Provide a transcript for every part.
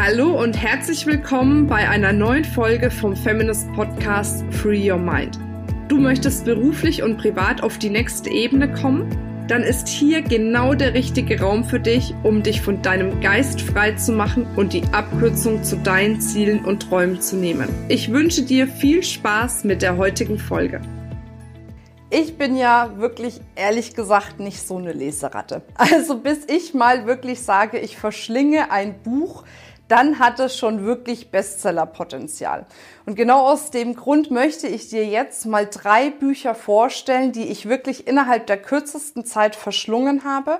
Hallo und herzlich willkommen bei einer neuen Folge vom Feminist Podcast Free Your Mind. Du möchtest beruflich und privat auf die nächste Ebene kommen? Dann ist hier genau der richtige Raum für dich, um dich von deinem Geist frei zu machen und die Abkürzung zu deinen Zielen und Träumen zu nehmen. Ich wünsche dir viel Spaß mit der heutigen Folge. Ich bin ja wirklich ehrlich gesagt nicht so eine Leseratte. Also bis ich mal wirklich sage, ich verschlinge ein Buch, dann hat es schon wirklich Bestsellerpotenzial. Und genau aus dem Grund möchte ich dir jetzt mal drei Bücher vorstellen, die ich wirklich innerhalb der kürzesten Zeit verschlungen habe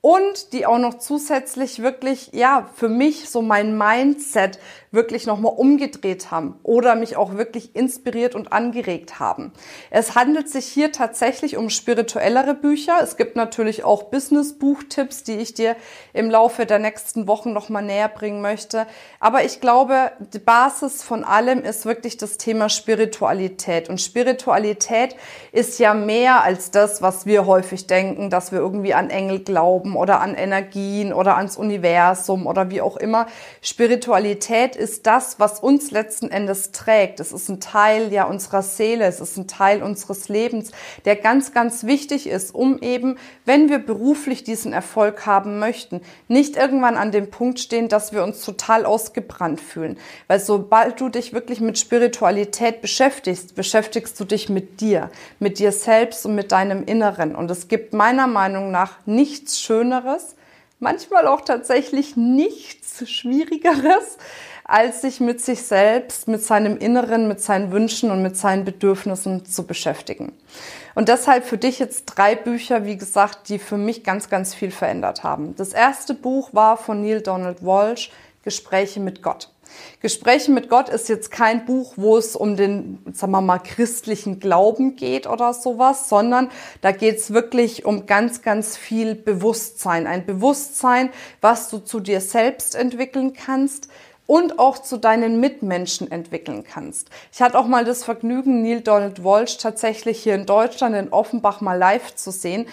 und die auch noch zusätzlich wirklich, ja, für mich so mein Mindset wirklich nochmal umgedreht haben oder mich auch wirklich inspiriert und angeregt haben. Es handelt sich hier tatsächlich um spirituellere Bücher. Es gibt natürlich auch Business-Buchtipps, die ich dir im Laufe der nächsten Wochen nochmal näher bringen möchte. Aber ich glaube, die Basis von allem ist wirklich das Thema Spiritualität. Und Spiritualität ist ja mehr als das, was wir häufig denken, dass wir irgendwie an Engel glauben oder an Energien oder ans Universum oder wie auch immer. Spiritualität ist das, was uns letzten Endes trägt. Es ist ein Teil ja unserer Seele, es ist ein Teil unseres Lebens, der ganz, ganz wichtig ist, um eben, wenn wir beruflich diesen Erfolg haben möchten, nicht irgendwann an dem Punkt stehen, dass wir uns total ausgebrannt fühlen. Weil sobald du dich wirklich mit Spiritualität beschäftigst, beschäftigst du dich mit dir, mit dir selbst und mit deinem Inneren. Und es gibt meiner Meinung nach nichts Schönes, Schöneres, manchmal auch tatsächlich nichts Schwierigeres, als sich mit sich selbst, mit seinem Inneren, mit seinen Wünschen und mit seinen Bedürfnissen zu beschäftigen. Und deshalb für dich jetzt drei Bücher, wie gesagt, die für mich ganz, ganz viel verändert haben. Das erste Buch war von Neil Donald Walsh, Gespräche mit Gott. Gespräche mit Gott ist jetzt kein Buch, wo es um den, sagen wir mal, christlichen Glauben geht oder sowas, sondern da geht es wirklich um ganz, ganz viel Bewusstsein. Ein Bewusstsein, was du zu dir selbst entwickeln kannst, und auch zu deinen Mitmenschen entwickeln kannst. Ich hatte auch mal das Vergnügen, Neil Donald Walsh tatsächlich hier in Deutschland in Offenbach mal live zu sehen.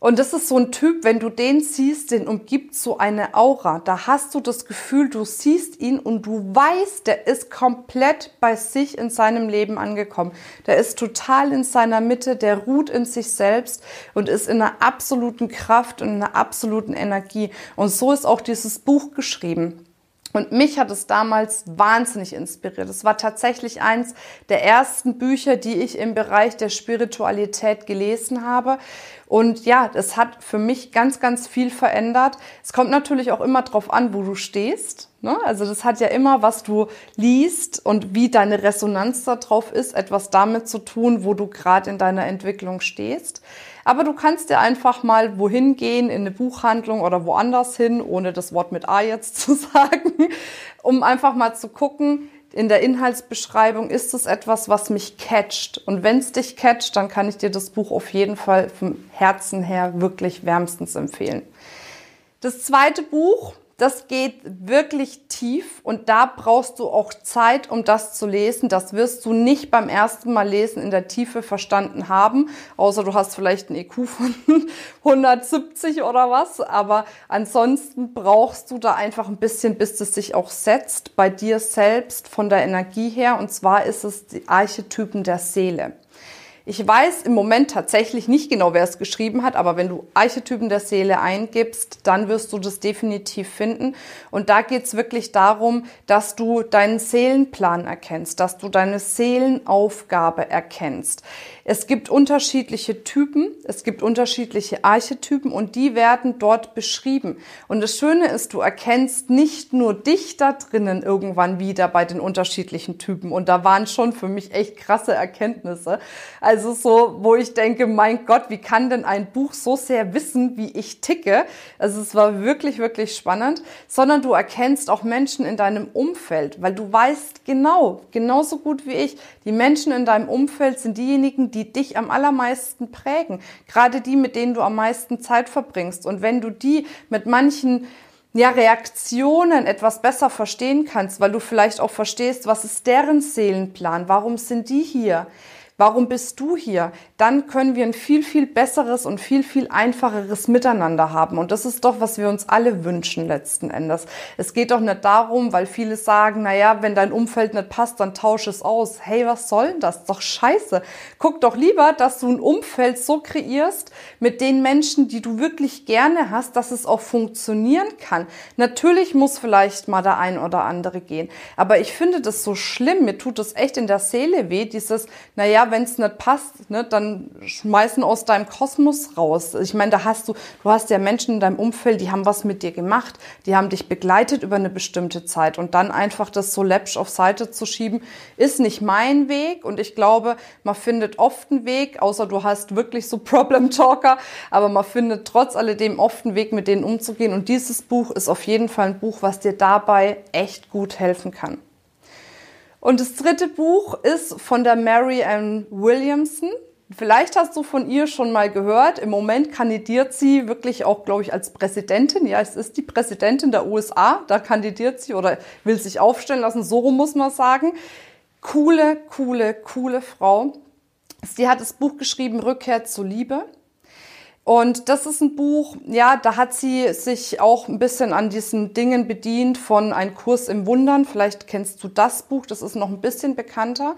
Und das ist so ein Typ, wenn du den siehst, den umgibt so eine Aura. Da hast du das Gefühl, du siehst ihn und du weißt, der ist komplett bei sich in seinem Leben angekommen. Der ist total in seiner Mitte, der ruht in sich selbst und ist in einer absoluten Kraft und in einer absoluten Energie. Und so ist auch dieses Buch geschrieben. Und mich hat es damals wahnsinnig inspiriert. Es war tatsächlich eins der ersten Bücher, die ich im Bereich der Spiritualität gelesen habe. Und ja, es hat für mich ganz, ganz viel verändert. Es kommt natürlich auch immer drauf an, wo du stehst. Ne? Also das hat ja immer, was du liest und wie deine Resonanz darauf ist, etwas damit zu tun, wo du gerade in deiner Entwicklung stehst. Aber du kannst dir einfach mal wohin gehen, in eine Buchhandlung oder woanders hin, ohne das Wort mit A jetzt zu sagen, um einfach mal zu gucken, in der Inhaltsbeschreibung ist es etwas, was mich catcht. Und wenn es dich catcht, dann kann ich dir das Buch auf jeden Fall vom Herzen her wirklich wärmstens empfehlen. Das zweite Buch das geht wirklich tief und da brauchst du auch Zeit, um das zu lesen. Das wirst du nicht beim ersten Mal lesen in der Tiefe verstanden haben, außer du hast vielleicht einen IQ von 170 oder was. Aber ansonsten brauchst du da einfach ein bisschen, bis es sich auch setzt bei dir selbst von der Energie her. Und zwar ist es die Archetypen der Seele. Ich weiß im Moment tatsächlich nicht genau, wer es geschrieben hat, aber wenn du Archetypen der Seele eingibst, dann wirst du das definitiv finden. Und da geht es wirklich darum, dass du deinen Seelenplan erkennst, dass du deine Seelenaufgabe erkennst. Es gibt unterschiedliche Typen, es gibt unterschiedliche Archetypen und die werden dort beschrieben. Und das Schöne ist, du erkennst nicht nur dich da drinnen irgendwann wieder bei den unterschiedlichen Typen. Und da waren schon für mich echt krasse Erkenntnisse. Also so, wo ich denke, mein Gott, wie kann denn ein Buch so sehr wissen, wie ich ticke? Also es war wirklich, wirklich spannend. Sondern du erkennst auch Menschen in deinem Umfeld, weil du weißt genau, genauso gut wie ich, die Menschen in deinem Umfeld sind diejenigen, die die dich am allermeisten prägen, gerade die, mit denen du am meisten Zeit verbringst. Und wenn du die mit manchen ja, Reaktionen etwas besser verstehen kannst, weil du vielleicht auch verstehst, was ist deren Seelenplan, warum sind die hier, Warum bist du hier? Dann können wir ein viel, viel besseres und viel, viel einfacheres Miteinander haben. Und das ist doch, was wir uns alle wünschen letzten Endes. Es geht doch nicht darum, weil viele sagen, na ja, wenn dein Umfeld nicht passt, dann tausch es aus. Hey, was soll denn das? Doch scheiße. Guck doch lieber, dass du ein Umfeld so kreierst mit den Menschen, die du wirklich gerne hast, dass es auch funktionieren kann. Natürlich muss vielleicht mal der ein oder andere gehen. Aber ich finde das so schlimm. Mir tut es echt in der Seele weh, dieses, na wenn es nicht passt, ne, dann schmeißen aus deinem Kosmos raus. Ich meine, da hast du, du hast ja Menschen in deinem Umfeld, die haben was mit dir gemacht, die haben dich begleitet über eine bestimmte Zeit und dann einfach das so läppsch auf Seite zu schieben, ist nicht mein Weg und ich glaube, man findet oft einen Weg, außer du hast wirklich so Problem Talker, aber man findet trotz alledem oft einen Weg, mit denen umzugehen und dieses Buch ist auf jeden Fall ein Buch, was dir dabei echt gut helfen kann. Und das dritte Buch ist von der Mary Ann Williamson. Vielleicht hast du von ihr schon mal gehört. Im Moment kandidiert sie wirklich auch, glaube ich, als Präsidentin. Ja, es ist die Präsidentin der USA. Da kandidiert sie oder will sich aufstellen lassen. So muss man sagen. Coole, coole, coole Frau. Sie hat das Buch geschrieben, Rückkehr zur Liebe. Und das ist ein Buch, ja, da hat sie sich auch ein bisschen an diesen Dingen bedient von Ein Kurs im Wundern. Vielleicht kennst du das Buch, das ist noch ein bisschen bekannter.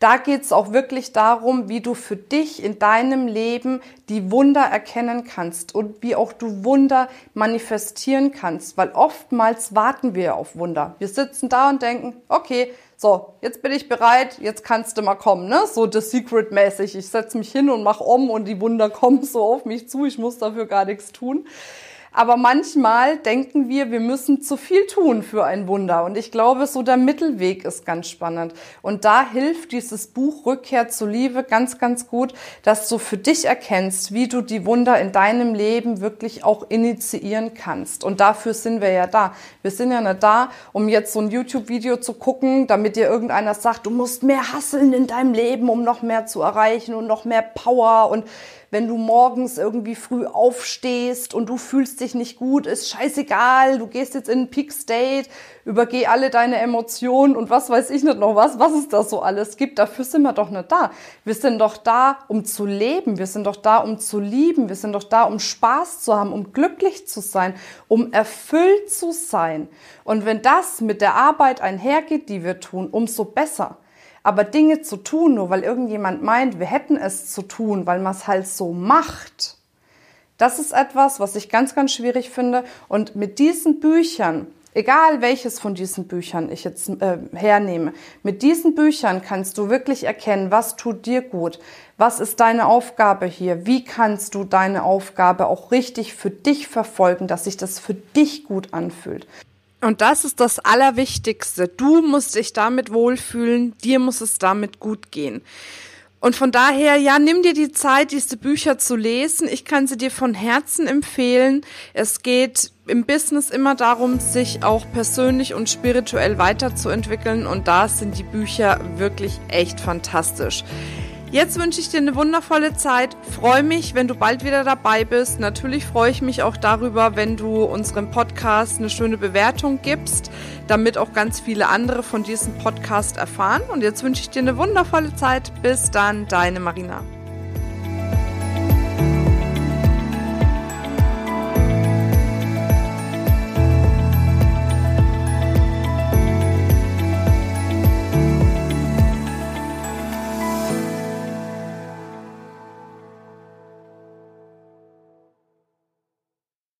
Da geht es auch wirklich darum, wie du für dich in deinem Leben die Wunder erkennen kannst und wie auch du Wunder manifestieren kannst. Weil oftmals warten wir auf Wunder. Wir sitzen da und denken, okay, so, jetzt bin ich bereit, jetzt kannst du mal kommen, ne? So The Secret mäßig. Ich setze mich hin und mache um und die Wunder kommen so auf mich zu. Ich muss dafür gar nichts tun. Aber manchmal denken wir, wir müssen zu viel tun für ein Wunder. Und ich glaube, so der Mittelweg ist ganz spannend. Und da hilft dieses Buch Rückkehr zur Liebe ganz, ganz gut, dass du für dich erkennst, wie du die Wunder in deinem Leben wirklich auch initiieren kannst. Und dafür sind wir ja da. Wir sind ja nicht da, um jetzt so ein YouTube-Video zu gucken, damit dir irgendeiner sagt, du musst mehr hasseln in deinem Leben, um noch mehr zu erreichen und noch mehr Power und wenn du morgens irgendwie früh aufstehst und du fühlst dich nicht gut, ist scheißegal, du gehst jetzt in einen Peak State, übergeh alle deine Emotionen und was weiß ich nicht noch was, was es da so alles gibt. Dafür sind wir doch nicht da. Wir sind doch da, um zu leben. Wir sind doch da, um zu lieben. Wir sind doch da, um Spaß zu haben, um glücklich zu sein, um erfüllt zu sein. Und wenn das mit der Arbeit einhergeht, die wir tun, umso besser. Aber Dinge zu tun, nur weil irgendjemand meint, wir hätten es zu tun, weil man es halt so macht, das ist etwas, was ich ganz, ganz schwierig finde. Und mit diesen Büchern, egal welches von diesen Büchern ich jetzt äh, hernehme, mit diesen Büchern kannst du wirklich erkennen, was tut dir gut, was ist deine Aufgabe hier, wie kannst du deine Aufgabe auch richtig für dich verfolgen, dass sich das für dich gut anfühlt. Und das ist das Allerwichtigste. Du musst dich damit wohlfühlen, dir muss es damit gut gehen. Und von daher, ja, nimm dir die Zeit, diese Bücher zu lesen. Ich kann sie dir von Herzen empfehlen. Es geht im Business immer darum, sich auch persönlich und spirituell weiterzuentwickeln. Und da sind die Bücher wirklich echt fantastisch. Jetzt wünsche ich dir eine wundervolle Zeit. Freue mich, wenn du bald wieder dabei bist. Natürlich freue ich mich auch darüber, wenn du unserem Podcast eine schöne Bewertung gibst, damit auch ganz viele andere von diesem Podcast erfahren. Und jetzt wünsche ich dir eine wundervolle Zeit. Bis dann, deine Marina.